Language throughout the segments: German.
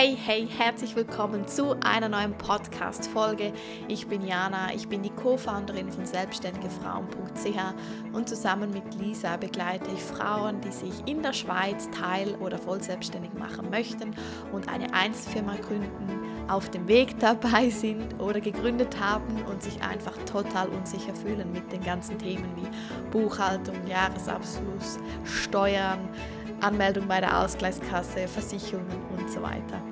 Hey, hey, herzlich willkommen zu einer neuen Podcast-Folge. Ich bin Jana, ich bin die Co-Founderin von selbstständigefrauen.ch und zusammen mit Lisa begleite ich Frauen, die sich in der Schweiz teil- oder voll selbstständig machen möchten und eine Einzelfirma gründen, auf dem Weg dabei sind oder gegründet haben und sich einfach total unsicher fühlen mit den ganzen Themen wie Buchhaltung, Jahresabschluss, Steuern, Anmeldung bei der Ausgleichskasse, Versicherungen und so weiter.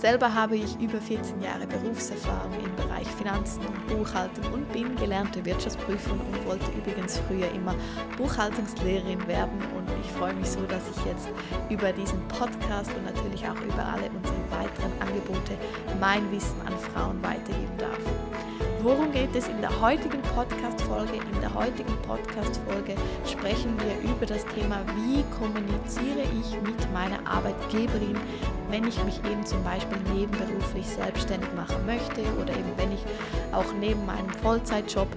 Selber habe ich über 14 Jahre Berufserfahrung im Bereich Finanzen und Buchhaltung und bin gelernte Wirtschaftsprüferin und wollte übrigens früher immer Buchhaltungslehrerin werden. Und ich freue mich so, dass ich jetzt über diesen Podcast und natürlich auch über alle unsere weiteren Angebote mein Wissen an Frauen weitergeben darf. Worum geht es in der heutigen Podcast-Folge? In der heutigen Podcast-Folge sprechen wir über das Thema, wie kommuniziere ich mit meiner Arbeitgeberin, wenn ich mich eben zum Beispiel nebenberuflich selbstständig machen möchte oder eben wenn ich auch neben meinem Vollzeitjob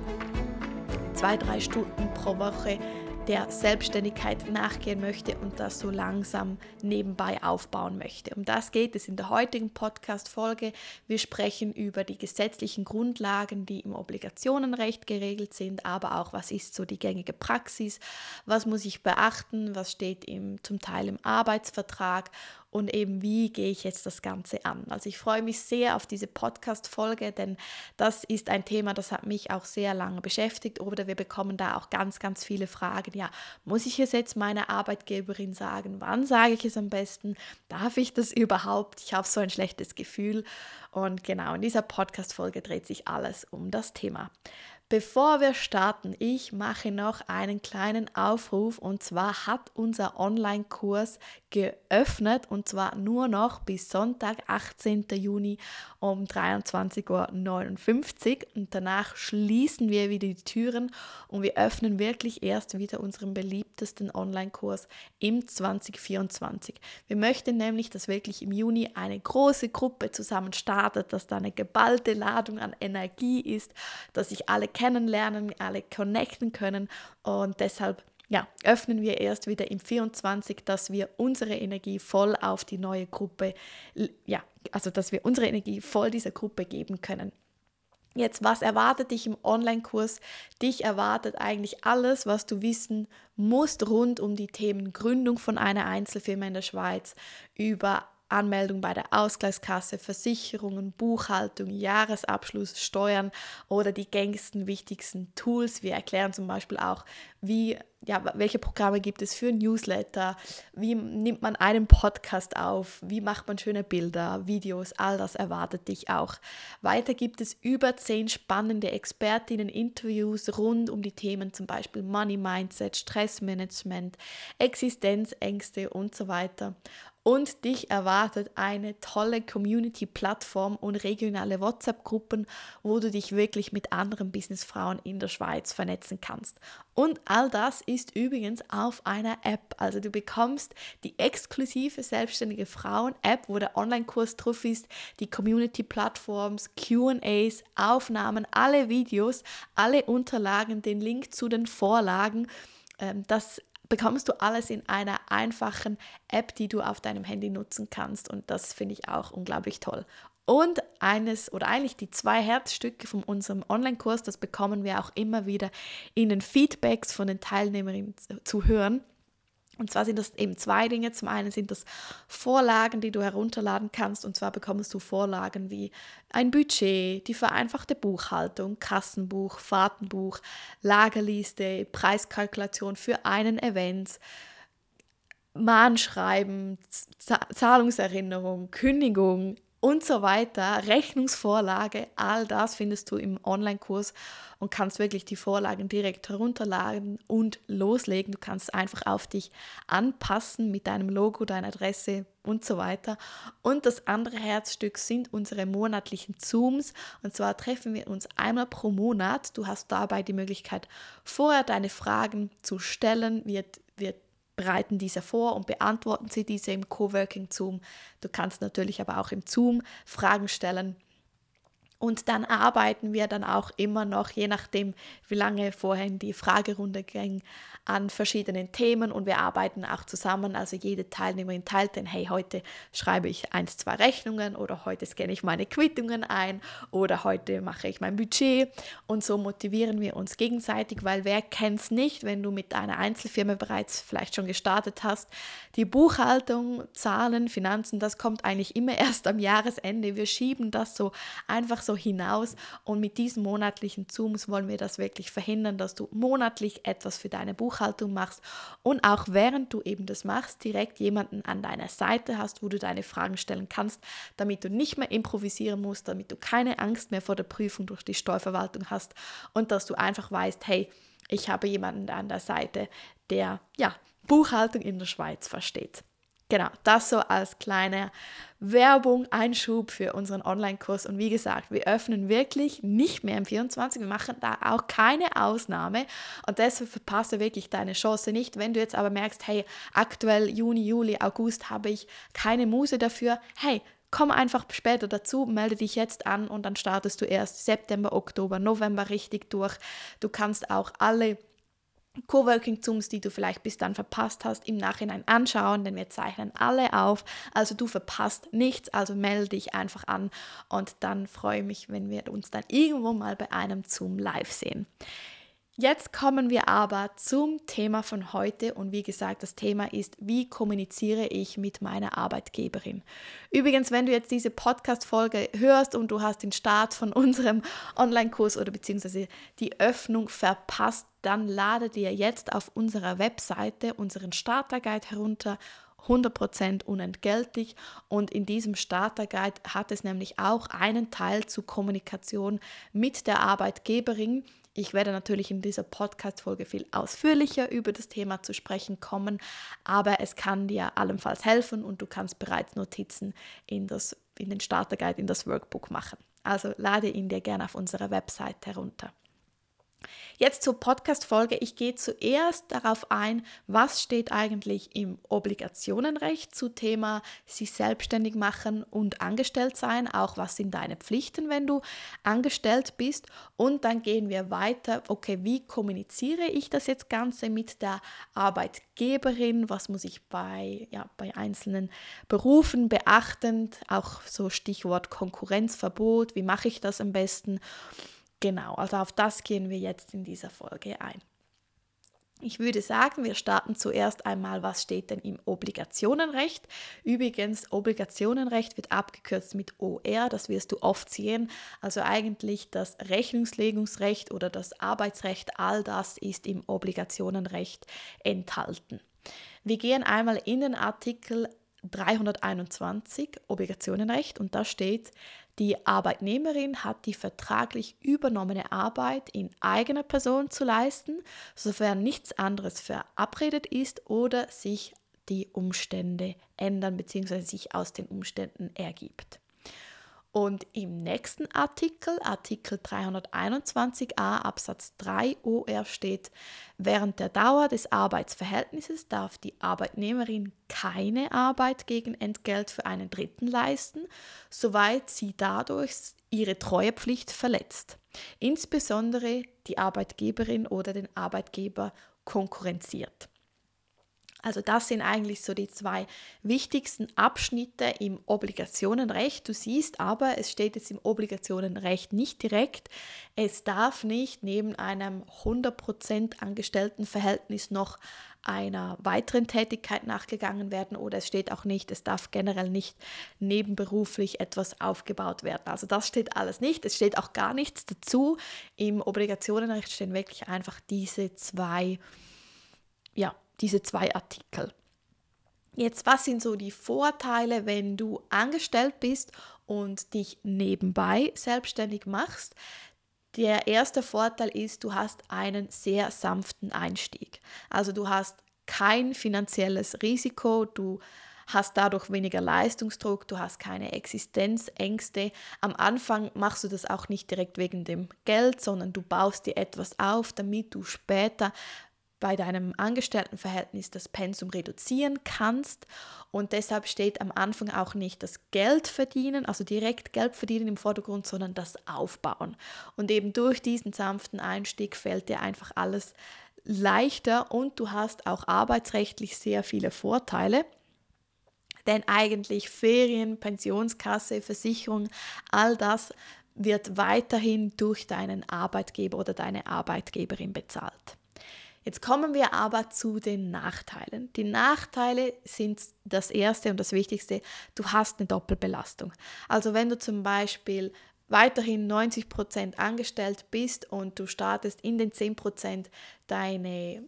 zwei, drei Stunden pro Woche der Selbstständigkeit nachgehen möchte und das so langsam nebenbei aufbauen möchte. Um das geht es in der heutigen Podcast-Folge. Wir sprechen über die gesetzlichen Grundlagen, die im Obligationenrecht geregelt sind, aber auch, was ist so die gängige Praxis, was muss ich beachten, was steht im, zum Teil im Arbeitsvertrag und eben wie gehe ich jetzt das Ganze an. Also ich freue mich sehr auf diese Podcast-Folge, denn das ist ein Thema, das hat mich auch sehr lange beschäftigt oder wir bekommen da auch ganz, ganz viele Fragen. Ja, muss ich es jetzt meiner Arbeitgeberin sagen? Wann sage ich es am besten? Darf ich das überhaupt? Ich habe so ein schlechtes Gefühl. Und genau in dieser Podcast-Folge dreht sich alles um das Thema. Bevor wir starten, ich mache noch einen kleinen Aufruf und zwar hat unser Online-Kurs geöffnet und zwar nur noch bis Sonntag, 18. Juni um 23.59 Uhr und danach schließen wir wieder die Türen und wir öffnen wirklich erst wieder unseren beliebtesten Online-Kurs im 2024. Wir möchten nämlich, dass wirklich im Juni eine große Gruppe zusammen startet, dass da eine geballte Ladung an Energie ist, dass sich alle kennen kennenlernen, alle connecten können und deshalb ja, öffnen wir erst wieder im 24, dass wir unsere Energie voll auf die neue Gruppe, ja, also dass wir unsere Energie voll dieser Gruppe geben können. Jetzt, was erwartet dich im Online-Kurs? Dich erwartet eigentlich alles, was du wissen musst rund um die Themen Gründung von einer Einzelfirma in der Schweiz, über Anmeldung bei der Ausgleichskasse, Versicherungen, Buchhaltung, Jahresabschluss, Steuern oder die gängigsten wichtigsten Tools. Wir erklären zum Beispiel auch, wie, ja, welche Programme gibt es für Newsletter, wie nimmt man einen Podcast auf, wie macht man schöne Bilder, Videos, all das erwartet dich auch. Weiter gibt es über zehn spannende Expertinnen-Interviews rund um die Themen zum Beispiel Money Mindset, Stressmanagement, Existenzängste und so weiter und dich erwartet eine tolle Community-Plattform und regionale WhatsApp-Gruppen, wo du dich wirklich mit anderen Businessfrauen in der Schweiz vernetzen kannst. Und all das ist übrigens auf einer App. Also du bekommst die exklusive selbstständige Frauen-App, wo der Online-Kurs drauf ist, die Community-Plattforms, QAs, Aufnahmen, alle Videos, alle Unterlagen, den Link zu den Vorlagen. Ähm, das bekommst du alles in einer einfachen App, die du auf deinem Handy nutzen kannst. Und das finde ich auch unglaublich toll. Und eines oder eigentlich die zwei Herzstücke von unserem Online-Kurs, das bekommen wir auch immer wieder in den Feedbacks von den Teilnehmerinnen zu hören. Und zwar sind das eben zwei Dinge. Zum einen sind das Vorlagen, die du herunterladen kannst. Und zwar bekommst du Vorlagen wie ein Budget, die vereinfachte Buchhaltung, Kassenbuch, Fahrtenbuch, Lagerliste, Preiskalkulation für einen Event, Mahnschreiben, Zahlungserinnerung, Kündigung, und so weiter, Rechnungsvorlage, all das findest du im Online-Kurs und kannst wirklich die Vorlagen direkt herunterladen und loslegen. Du kannst einfach auf dich anpassen mit deinem Logo, deiner Adresse und so weiter. Und das andere Herzstück sind unsere monatlichen Zooms. Und zwar treffen wir uns einmal pro Monat. Du hast dabei die Möglichkeit, vorher deine Fragen zu stellen. Wir, bereiten diese vor und beantworten sie diese im Coworking Zoom. Du kannst natürlich aber auch im Zoom Fragen stellen Und dann arbeiten wir dann auch immer noch, je nachdem, wie lange vorhin die Fragerunde ging, an verschiedenen Themen und wir arbeiten auch zusammen. Also jede Teilnehmerin teilt den, hey, heute schreibe ich eins, zwei Rechnungen oder heute scanne ich meine Quittungen ein oder heute mache ich mein Budget. Und so motivieren wir uns gegenseitig, weil wer kennt es nicht, wenn du mit einer Einzelfirma bereits vielleicht schon gestartet hast, die Buchhaltung, Zahlen, Finanzen, das kommt eigentlich immer erst am Jahresende. Wir schieben das so einfach so hinaus und mit diesen monatlichen Zooms wollen wir das wirklich verhindern, dass du monatlich etwas für deine Buchhaltung machst und auch während du eben das machst, direkt jemanden an deiner Seite hast, wo du deine Fragen stellen kannst, damit du nicht mehr improvisieren musst, damit du keine Angst mehr vor der Prüfung durch die Steuerverwaltung hast und dass du einfach weißt, hey, ich habe jemanden an der Seite, der ja Buchhaltung in der Schweiz versteht. Genau, das so als kleine Werbung, Einschub für unseren Online-Kurs. Und wie gesagt, wir öffnen wirklich nicht mehr im 24. Wir machen da auch keine Ausnahme. Und deshalb verpasse wirklich deine Chance nicht. Wenn du jetzt aber merkst, hey, aktuell Juni, Juli, August habe ich keine Muse dafür, hey, komm einfach später dazu, melde dich jetzt an und dann startest du erst September, Oktober, November richtig durch. Du kannst auch alle Coworking-Zooms, die du vielleicht bis dann verpasst hast, im Nachhinein anschauen, denn wir zeichnen alle auf. Also du verpasst nichts, also melde dich einfach an und dann freue ich mich, wenn wir uns dann irgendwo mal bei einem Zoom live sehen. Jetzt kommen wir aber zum Thema von heute und wie gesagt, das Thema ist, wie kommuniziere ich mit meiner Arbeitgeberin. Übrigens, wenn du jetzt diese Podcast-Folge hörst und du hast den Start von unserem Online-Kurs oder beziehungsweise die Öffnung verpasst, dann lade dir jetzt auf unserer Webseite unseren Starter-Guide herunter 100% unentgeltlich und in diesem Starter-Guide hat es nämlich auch einen Teil zur Kommunikation mit der Arbeitgeberin ich werde natürlich in dieser Podcast-Folge viel ausführlicher über das Thema zu sprechen kommen, aber es kann dir allenfalls helfen und du kannst bereits Notizen in, das, in den Starter-Guide, in das Workbook machen. Also lade ihn dir gerne auf unserer Website herunter. Jetzt zur Podcast-Folge. Ich gehe zuerst darauf ein, was steht eigentlich im Obligationenrecht zu Thema sich selbstständig machen und angestellt sein. Auch was sind deine Pflichten, wenn du angestellt bist. Und dann gehen wir weiter. Okay, wie kommuniziere ich das jetzt Ganze mit der Arbeitgeberin? Was muss ich bei, ja, bei einzelnen Berufen beachten? Auch so Stichwort Konkurrenzverbot. Wie mache ich das am besten? Genau, also auf das gehen wir jetzt in dieser Folge ein. Ich würde sagen, wir starten zuerst einmal, was steht denn im Obligationenrecht. Übrigens, Obligationenrecht wird abgekürzt mit OR, das wirst du oft sehen. Also eigentlich das Rechnungslegungsrecht oder das Arbeitsrecht, all das ist im Obligationenrecht enthalten. Wir gehen einmal in den Artikel 321 Obligationenrecht und da steht, die Arbeitnehmerin hat die vertraglich übernommene Arbeit in eigener Person zu leisten, sofern nichts anderes verabredet ist oder sich die Umstände ändern bzw. sich aus den Umständen ergibt. Und im nächsten Artikel, Artikel 321a Absatz 3 OR steht, während der Dauer des Arbeitsverhältnisses darf die Arbeitnehmerin keine Arbeit gegen Entgelt für einen Dritten leisten, soweit sie dadurch ihre Treuepflicht verletzt, insbesondere die Arbeitgeberin oder den Arbeitgeber konkurrenziert. Also das sind eigentlich so die zwei wichtigsten Abschnitte im Obligationenrecht. Du siehst aber, es steht jetzt im Obligationenrecht nicht direkt, es darf nicht neben einem 100% Angestelltenverhältnis noch einer weiteren Tätigkeit nachgegangen werden oder es steht auch nicht, es darf generell nicht nebenberuflich etwas aufgebaut werden. Also das steht alles nicht, es steht auch gar nichts dazu. Im Obligationenrecht stehen wirklich einfach diese zwei ja, diese zwei Artikel. Jetzt, was sind so die Vorteile, wenn du angestellt bist und dich nebenbei selbstständig machst? Der erste Vorteil ist, du hast einen sehr sanften Einstieg. Also du hast kein finanzielles Risiko, du hast dadurch weniger Leistungsdruck, du hast keine Existenzängste. Am Anfang machst du das auch nicht direkt wegen dem Geld, sondern du baust dir etwas auf, damit du später bei deinem Angestelltenverhältnis das Pensum reduzieren kannst und deshalb steht am Anfang auch nicht das Geld verdienen, also direkt Geld verdienen im Vordergrund, sondern das Aufbauen. Und eben durch diesen sanften Einstieg fällt dir einfach alles leichter und du hast auch arbeitsrechtlich sehr viele Vorteile. Denn eigentlich Ferien, Pensionskasse, Versicherung, all das wird weiterhin durch deinen Arbeitgeber oder deine Arbeitgeberin bezahlt. Jetzt kommen wir aber zu den Nachteilen. Die Nachteile sind das erste und das wichtigste, du hast eine Doppelbelastung. Also wenn du zum Beispiel weiterhin 90% angestellt bist und du startest in den 10% deine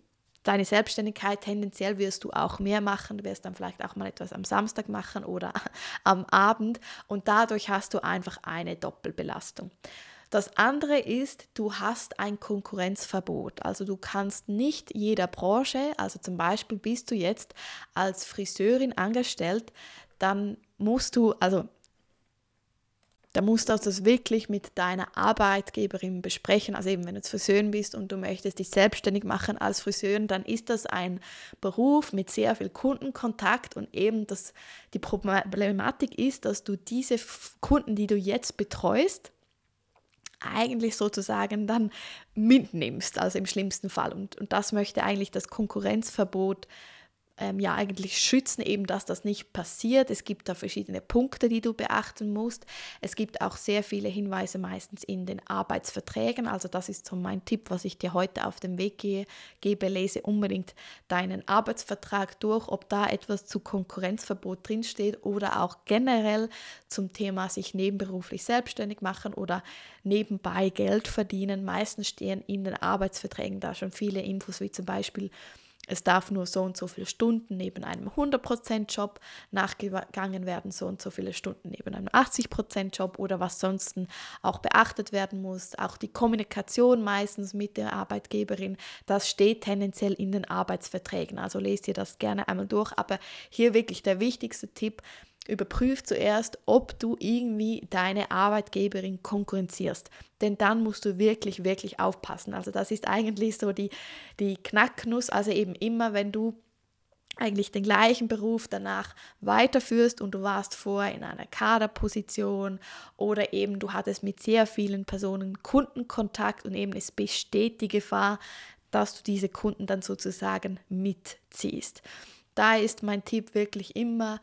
deine Selbstständigkeit, tendenziell wirst du auch mehr machen, du wirst dann vielleicht auch mal etwas am Samstag machen oder am Abend und dadurch hast du einfach eine Doppelbelastung. Das andere ist, du hast ein Konkurrenzverbot. Also du kannst nicht jeder Branche, also zum Beispiel bist du jetzt als Friseurin angestellt, dann musst du, also da musst du das wirklich mit deiner Arbeitgeberin besprechen. Also eben, wenn du Friseurin bist und du möchtest dich selbstständig machen als Friseurin, dann ist das ein Beruf mit sehr viel Kundenkontakt und eben das, die Problematik ist, dass du diese Kunden, die du jetzt betreust, eigentlich sozusagen dann mitnimmst, also im schlimmsten Fall. Und, und das möchte eigentlich das Konkurrenzverbot ähm, ja eigentlich schützen, eben dass das nicht passiert. Es gibt da verschiedene Punkte, die du beachten musst. Es gibt auch sehr viele Hinweise meistens in den Arbeitsverträgen. Also das ist so mein Tipp, was ich dir heute auf den Weg gehe, gebe. Lese unbedingt deinen Arbeitsvertrag durch, ob da etwas zu Konkurrenzverbot drinsteht oder auch generell zum Thema sich nebenberuflich selbstständig machen oder nebenbei Geld verdienen. Meistens stehen in den Arbeitsverträgen da schon viele Infos, wie zum Beispiel es darf nur so und so viele Stunden neben einem 100%-Job nachgegangen werden, so und so viele Stunden neben einem 80%-Job oder was sonst auch beachtet werden muss. Auch die Kommunikation meistens mit der Arbeitgeberin, das steht tendenziell in den Arbeitsverträgen. Also lest ihr das gerne einmal durch. Aber hier wirklich der wichtigste Tipp, Überprüf zuerst, ob du irgendwie deine Arbeitgeberin konkurrenzierst. Denn dann musst du wirklich, wirklich aufpassen. Also das ist eigentlich so die, die Knacknuss. Also eben immer, wenn du eigentlich den gleichen Beruf danach weiterführst und du warst vorher in einer Kaderposition oder eben du hattest mit sehr vielen Personen Kundenkontakt und eben es besteht die Gefahr, dass du diese Kunden dann sozusagen mitziehst. Da ist mein Tipp wirklich immer,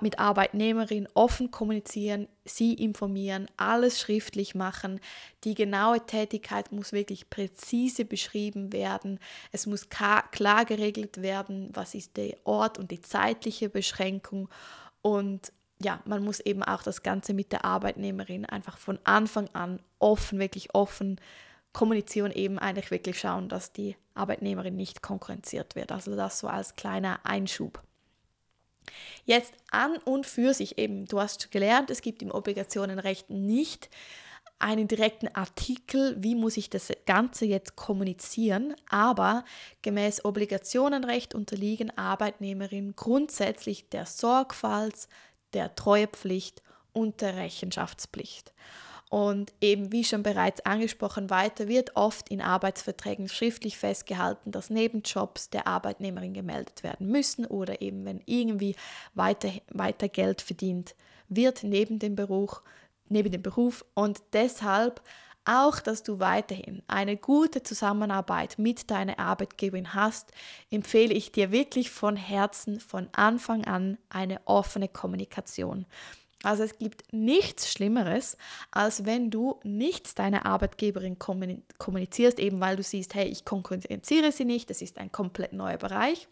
mit Arbeitnehmerin offen kommunizieren, sie informieren, alles schriftlich machen. Die genaue Tätigkeit muss wirklich präzise beschrieben werden. Es muss klar geregelt werden, was ist der Ort und die zeitliche Beschränkung. Und ja, man muss eben auch das Ganze mit der Arbeitnehmerin einfach von Anfang an offen, wirklich offen kommunizieren, eben eigentlich wirklich schauen, dass die Arbeitnehmerin nicht konkurrenziert wird. Also das so als kleiner Einschub. Jetzt an und für sich eben, du hast gelernt, es gibt im Obligationenrecht nicht einen direkten Artikel, wie muss ich das Ganze jetzt kommunizieren, aber gemäß Obligationenrecht unterliegen Arbeitnehmerinnen grundsätzlich der Sorgfalts-, der Treuepflicht und der Rechenschaftspflicht. Und eben wie schon bereits angesprochen, weiter wird oft in Arbeitsverträgen schriftlich festgehalten, dass Nebenjobs der Arbeitnehmerin gemeldet werden müssen oder eben wenn irgendwie weiter, weiter Geld verdient wird neben dem Beruf, neben dem Beruf und deshalb auch, dass du weiterhin eine gute Zusammenarbeit mit deiner Arbeitgeberin hast, empfehle ich dir wirklich von Herzen von Anfang an eine offene Kommunikation. Also es gibt nichts Schlimmeres, als wenn du nichts deiner Arbeitgeberin kommunizierst, eben weil du siehst, hey, ich konkurrenziere sie nicht, das ist ein komplett neuer Bereich.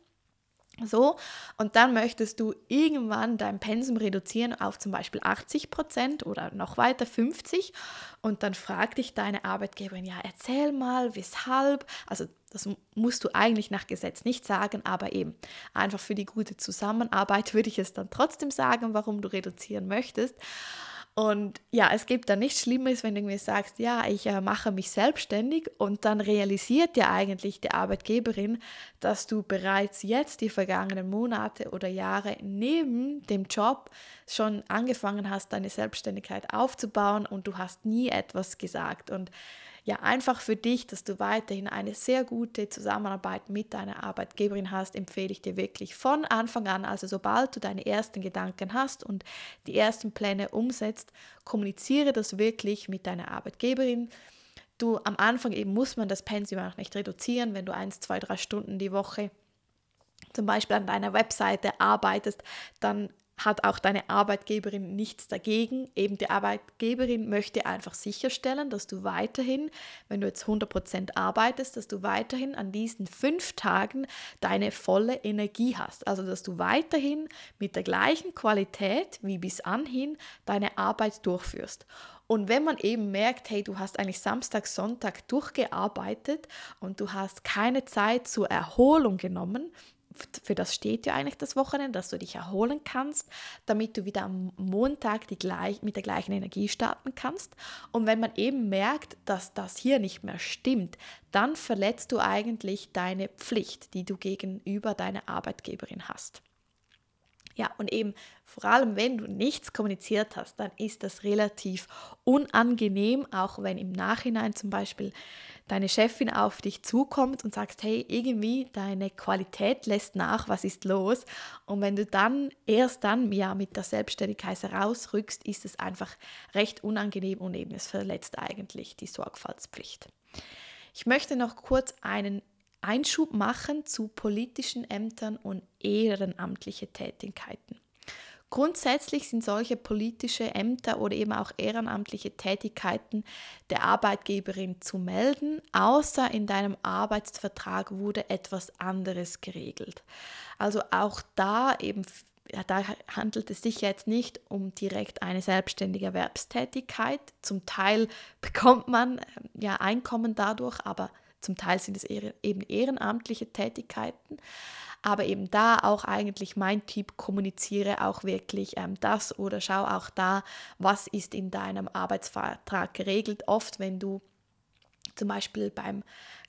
So, und dann möchtest du irgendwann dein Pensum reduzieren auf zum Beispiel 80 Prozent oder noch weiter 50 und dann fragt dich deine Arbeitgeberin, ja, erzähl mal, weshalb. Also das musst du eigentlich nach Gesetz nicht sagen, aber eben einfach für die gute Zusammenarbeit würde ich es dann trotzdem sagen, warum du reduzieren möchtest. Und ja, es gibt da nichts Schlimmes, wenn du mir sagst, ja, ich äh, mache mich selbstständig und dann realisiert ja eigentlich die Arbeitgeberin, dass du bereits jetzt die vergangenen Monate oder Jahre neben dem Job schon angefangen hast, deine Selbstständigkeit aufzubauen und du hast nie etwas gesagt. Und ja, einfach für dich, dass du weiterhin eine sehr gute Zusammenarbeit mit deiner Arbeitgeberin hast, empfehle ich dir wirklich von Anfang an, also sobald du deine ersten Gedanken hast und die ersten Pläne umsetzt, kommuniziere das wirklich mit deiner Arbeitgeberin. Du am Anfang eben muss man das Pensum auch nicht reduzieren, wenn du eins, zwei, drei Stunden die Woche zum Beispiel an deiner Webseite arbeitest, dann hat auch deine Arbeitgeberin nichts dagegen. Eben die Arbeitgeberin möchte einfach sicherstellen, dass du weiterhin, wenn du jetzt 100% arbeitest, dass du weiterhin an diesen fünf Tagen deine volle Energie hast. Also dass du weiterhin mit der gleichen Qualität wie bis anhin deine Arbeit durchführst. Und wenn man eben merkt, hey, du hast eigentlich Samstag, Sonntag durchgearbeitet und du hast keine Zeit zur Erholung genommen, für das steht ja eigentlich das Wochenende, dass du dich erholen kannst, damit du wieder am Montag die gleich, mit der gleichen Energie starten kannst. Und wenn man eben merkt, dass das hier nicht mehr stimmt, dann verletzt du eigentlich deine Pflicht, die du gegenüber deiner Arbeitgeberin hast. Ja, und eben vor allem, wenn du nichts kommuniziert hast, dann ist das relativ unangenehm, auch wenn im Nachhinein zum Beispiel deine Chefin auf dich zukommt und sagst, hey, irgendwie deine Qualität lässt nach, was ist los? Und wenn du dann erst dann ja mit der Selbstständigkeit herausrückst, ist es einfach recht unangenehm und eben es verletzt eigentlich die Sorgfaltspflicht. Ich möchte noch kurz einen Einschub machen zu politischen Ämtern und ehrenamtliche Tätigkeiten. Grundsätzlich sind solche politische Ämter oder eben auch ehrenamtliche Tätigkeiten der Arbeitgeberin zu melden, außer in deinem Arbeitsvertrag wurde etwas anderes geregelt. Also auch da eben da handelt es sich jetzt nicht um direkt eine selbstständige Erwerbstätigkeit. Zum Teil bekommt man ja Einkommen dadurch, aber zum Teil sind es eben ehrenamtliche Tätigkeiten. Aber eben da auch eigentlich mein Tipp, kommuniziere auch wirklich ähm, das oder schau auch da, was ist in deinem Arbeitsvertrag geregelt. Oft, wenn du zum Beispiel beim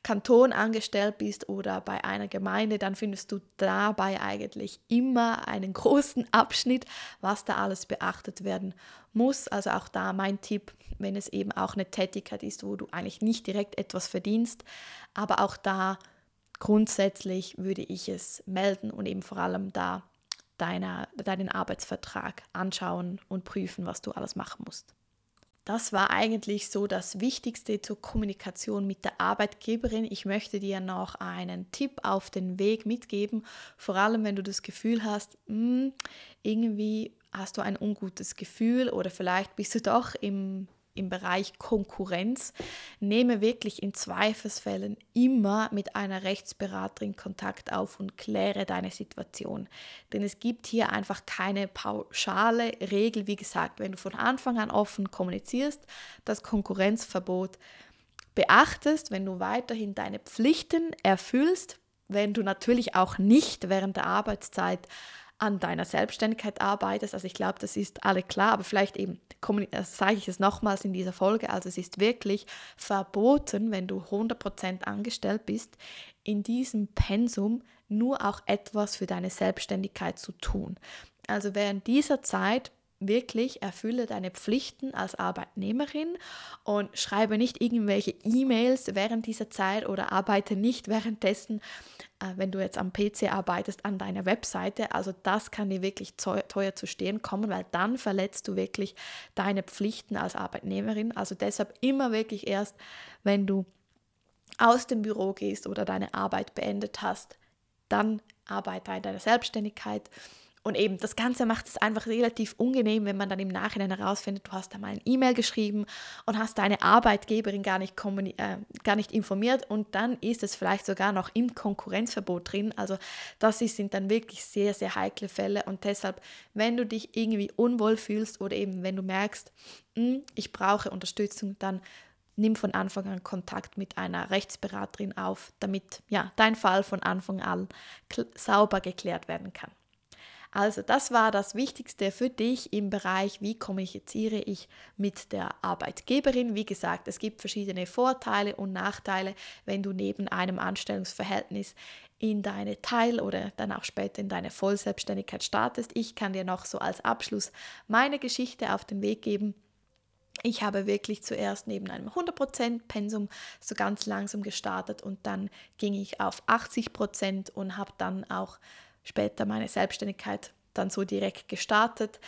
Kanton angestellt bist oder bei einer Gemeinde, dann findest du dabei eigentlich immer einen großen Abschnitt, was da alles beachtet werden muss. Also auch da mein Tipp, wenn es eben auch eine Tätigkeit ist, wo du eigentlich nicht direkt etwas verdienst, aber auch da grundsätzlich würde ich es melden und eben vor allem da deiner, deinen Arbeitsvertrag anschauen und prüfen, was du alles machen musst. Das war eigentlich so das Wichtigste zur Kommunikation mit der Arbeitgeberin. Ich möchte dir noch einen Tipp auf den Weg mitgeben, vor allem wenn du das Gefühl hast, mh, hm, irgendwie hast du ein ungutes Gefühl oder vielleicht bist du doch im im Bereich Konkurrenz, nehme wirklich in Zweifelsfällen immer mit einer Rechtsberaterin Kontakt auf und kläre deine Situation. Denn es gibt hier einfach keine pauschale Regel. Wie gesagt, wenn du von Anfang an offen kommunizierst, das Konkurrenzverbot beachtest, wenn du weiterhin deine Pflichten erfüllst, wenn du natürlich auch nicht während der Arbeitszeit an deiner Selbstständigkeit arbeitest. Also ich glaube, das ist alle klar, aber vielleicht eben also sage ich es nochmals in dieser Folge, also es ist wirklich verboten, wenn du 100% angestellt bist, in diesem Pensum nur auch etwas für deine Selbstständigkeit zu tun. Also während dieser Zeit wirklich erfülle deine Pflichten als Arbeitnehmerin und schreibe nicht irgendwelche E-Mails während dieser Zeit oder arbeite nicht währenddessen, äh, wenn du jetzt am PC arbeitest, an deiner Webseite. Also das kann dir wirklich teuer zu stehen kommen, weil dann verletzt du wirklich deine Pflichten als Arbeitnehmerin. Also deshalb immer wirklich erst, wenn du aus dem Büro gehst oder deine Arbeit beendet hast, dann arbeite an deiner Selbstständigkeit und eben das Ganze macht es einfach relativ unangenehm, wenn man dann im Nachhinein herausfindet, du hast da mal ein E-Mail geschrieben und hast deine Arbeitgeberin gar nicht, äh, gar nicht informiert und dann ist es vielleicht sogar noch im Konkurrenzverbot drin. Also das sind dann wirklich sehr, sehr heikle Fälle und deshalb, wenn du dich irgendwie unwohl fühlst oder eben wenn du merkst, hm, ich brauche Unterstützung, dann nimm von Anfang an Kontakt mit einer Rechtsberaterin auf, damit ja, dein Fall von Anfang an sauber geklärt werden kann. Also das war das Wichtigste für dich im Bereich, wie kommuniziere ich mit der Arbeitgeberin. Wie gesagt, es gibt verschiedene Vorteile und Nachteile, wenn du neben einem Anstellungsverhältnis in deine Teil- oder dann auch später in deine Vollselbstständigkeit startest. Ich kann dir noch so als Abschluss meine Geschichte auf den Weg geben. Ich habe wirklich zuerst neben einem 100% Pensum so ganz langsam gestartet und dann ging ich auf 80% und habe dann auch später meine Selbstständigkeit dann so direkt gestartet.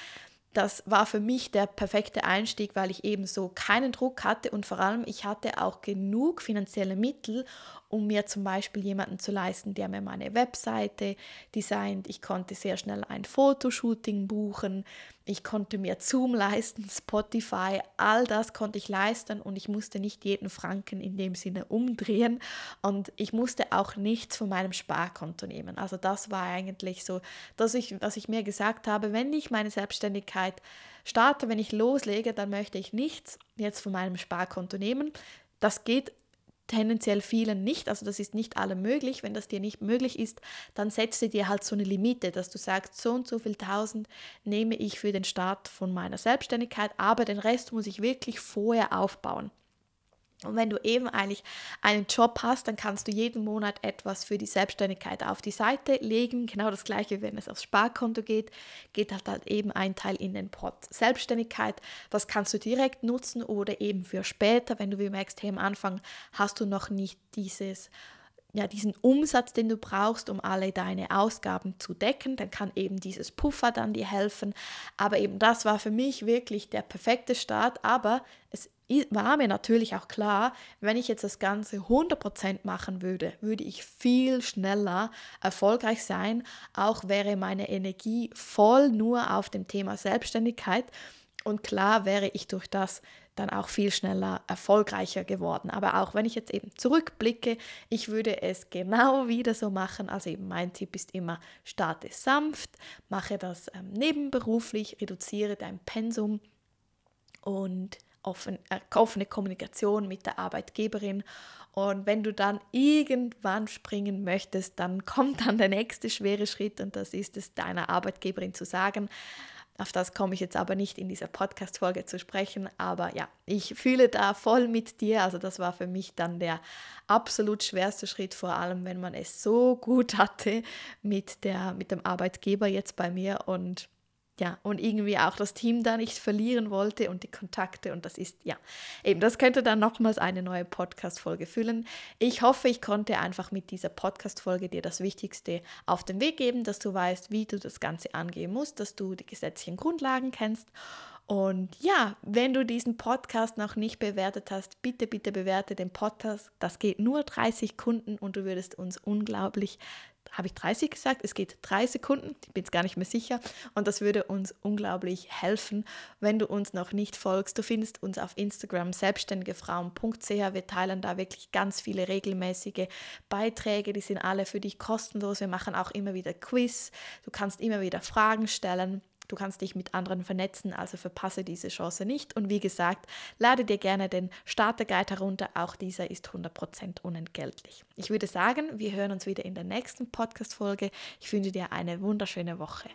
Das war für mich der perfekte Einstieg, weil ich eben so keinen Druck hatte und vor allem ich hatte auch genug finanzielle Mittel, um mir zum Beispiel jemanden zu leisten, der mir meine Webseite designt. Ich konnte sehr schnell ein Fotoshooting buchen. Ich konnte mir Zoom leisten, Spotify, all das konnte ich leisten und ich musste nicht jeden Franken in dem Sinne umdrehen und ich musste auch nichts von meinem Sparkonto nehmen. Also das war eigentlich so, dass ich, was ich mir gesagt habe, wenn ich meine Selbstständigkeit starte, wenn ich loslege, dann möchte ich nichts jetzt von meinem Sparkonto nehmen. Das geht tendenziell vielen nicht, also das ist nicht allem möglich. Wenn das dir nicht möglich ist, dann setze dir halt so eine Limite, dass du sagst, so und so viel tausend nehme ich für den Start von meiner Selbstständigkeit, aber den Rest muss ich wirklich vorher aufbauen. Und wenn du eben eigentlich einen Job hast, dann kannst du jeden Monat etwas für die Selbstständigkeit auf die Seite legen. Genau das gleiche, wenn es aufs Sparkonto geht, geht halt, halt eben ein Teil in den Pot Selbstständigkeit. Das kannst du direkt nutzen oder eben für später, wenn du wie merkst, hey, am Anfang hast du noch nicht dieses ja, diesen Umsatz, den du brauchst, um alle deine Ausgaben zu decken, dann kann eben dieses Puffer dann dir helfen. Aber eben das war für mich wirklich der perfekte Start. Aber es war mir natürlich auch klar, wenn ich jetzt das Ganze 100% machen würde, würde ich viel schneller erfolgreich sein. Auch wäre meine Energie voll nur auf dem Thema Selbstständigkeit. Und klar wäre ich durch das dann auch viel schneller erfolgreicher geworden. Aber auch wenn ich jetzt eben zurückblicke, ich würde es genau wieder so machen. Also eben mein Tipp ist immer, starte sanft, mache das ähm, nebenberuflich, reduziere dein Pensum und offen, äh, offene Kommunikation mit der Arbeitgeberin. Und wenn du dann irgendwann springen möchtest, dann kommt dann der nächste schwere Schritt und das ist es deiner Arbeitgeberin zu sagen, auf das komme ich jetzt aber nicht in dieser Podcast-Folge zu sprechen. Aber ja, ich fühle da voll mit dir. Also, das war für mich dann der absolut schwerste Schritt, vor allem wenn man es so gut hatte mit, der, mit dem Arbeitgeber jetzt bei mir. Und ja, und irgendwie auch das Team da nicht verlieren wollte und die Kontakte. Und das ist, ja, eben, das könnte dann nochmals eine neue Podcast-Folge füllen. Ich hoffe, ich konnte einfach mit dieser Podcast-Folge dir das Wichtigste auf den Weg geben, dass du weißt, wie du das Ganze angehen musst, dass du die gesetzlichen Grundlagen kennst. Und ja, wenn du diesen Podcast noch nicht bewertet hast, bitte, bitte bewerte den Podcast. Das geht nur 30 Sekunden und du würdest uns unglaublich habe ich 30 gesagt? Es geht drei Sekunden, ich bin es gar nicht mehr sicher. Und das würde uns unglaublich helfen, wenn du uns noch nicht folgst. Du findest uns auf Instagram selbstständigefrauen.ch. Wir teilen da wirklich ganz viele regelmäßige Beiträge, die sind alle für dich kostenlos. Wir machen auch immer wieder Quiz. Du kannst immer wieder Fragen stellen. Du kannst dich mit anderen vernetzen, also verpasse diese Chance nicht. Und wie gesagt, lade dir gerne den Starter-Guide herunter. Auch dieser ist 100% unentgeltlich. Ich würde sagen, wir hören uns wieder in der nächsten Podcast-Folge. Ich wünsche dir eine wunderschöne Woche.